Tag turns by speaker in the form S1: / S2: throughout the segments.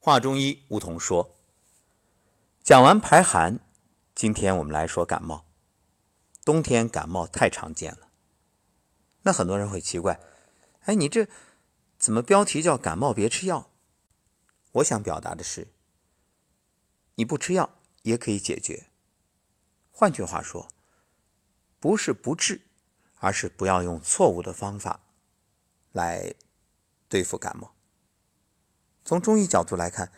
S1: 话中医，梧桐说。讲完排寒，今天我们来说感冒。冬天感冒太常见了，那很多人会奇怪：哎，你这怎么标题叫“感冒别吃药”？我想表达的是，你不吃药也可以解决。换句话说，不是不治，而是不要用错误的方法来对付感冒。从中医角度来看，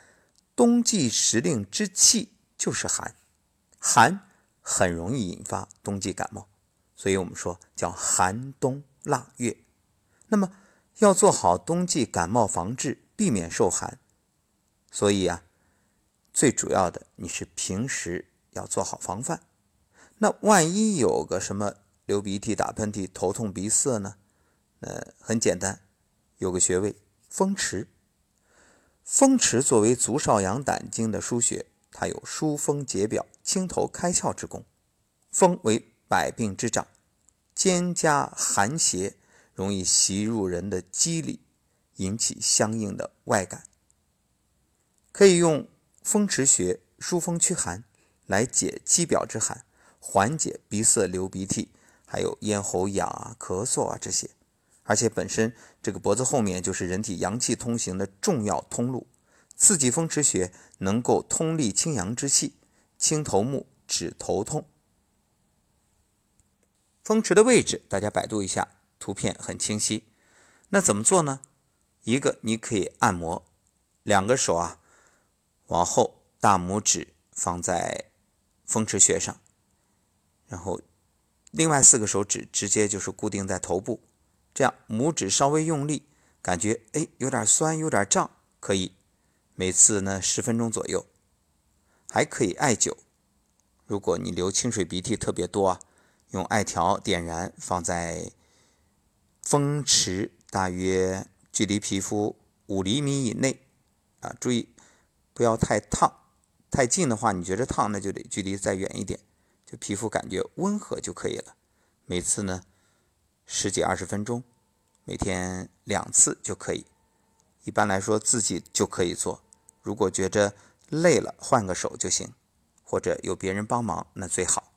S1: 冬季时令之气就是寒，寒很容易引发冬季感冒，所以我们说叫寒冬腊月。那么要做好冬季感冒防治，避免受寒，所以啊，最主要的你是平时要做好防范。那万一有个什么流鼻涕、打喷嚏、头痛、鼻塞呢？呃，很简单，有个穴位风池。风池作为足少阳胆经的腧穴，它有疏风解表、清头开窍之功。风为百病之长，兼加寒邪，容易袭入人的肌理，引起相应的外感。可以用风池穴疏风驱寒，来解肌表之寒，缓解鼻塞、流鼻涕，还有咽喉痒啊、咳嗽啊这些。而且本身这个脖子后面就是人体阳气通行的重要通路，刺激风池穴能够通利清阳之气，清头目，止头痛。风池的位置大家百度一下，图片很清晰。那怎么做呢？一个你可以按摩，两个手啊往后，大拇指放在风池穴上，然后另外四个手指直接就是固定在头部。这样，拇指稍微用力，感觉哎有点酸，有点胀，可以每次呢十分钟左右，还可以艾灸。如果你流清水鼻涕特别多啊，用艾条点燃，放在风池大约距离皮肤五厘米以内啊，注意不要太烫，太近的话你觉得烫，那就得距离再远一点，就皮肤感觉温和就可以了。每次呢。十几二十分钟，每天两次就可以。一般来说，自己就可以做。如果觉着累了，换个手就行，或者有别人帮忙，那最好。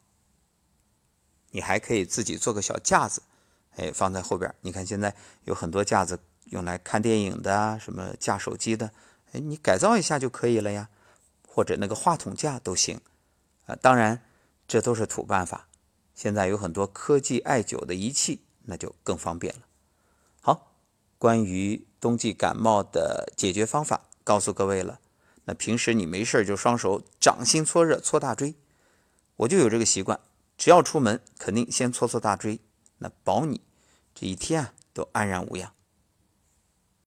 S1: 你还可以自己做个小架子，哎，放在后边。你看现在有很多架子用来看电影的，什么架手机的，哎，你改造一下就可以了呀。或者那个话筒架都行。啊，当然这都是土办法。现在有很多科技艾灸的仪器。那就更方便了。好，关于冬季感冒的解决方法，告诉各位了。那平时你没事就双手掌心搓热，搓大椎。我就有这个习惯，只要出门肯定先搓搓大椎，那保你这一天啊都安然无恙。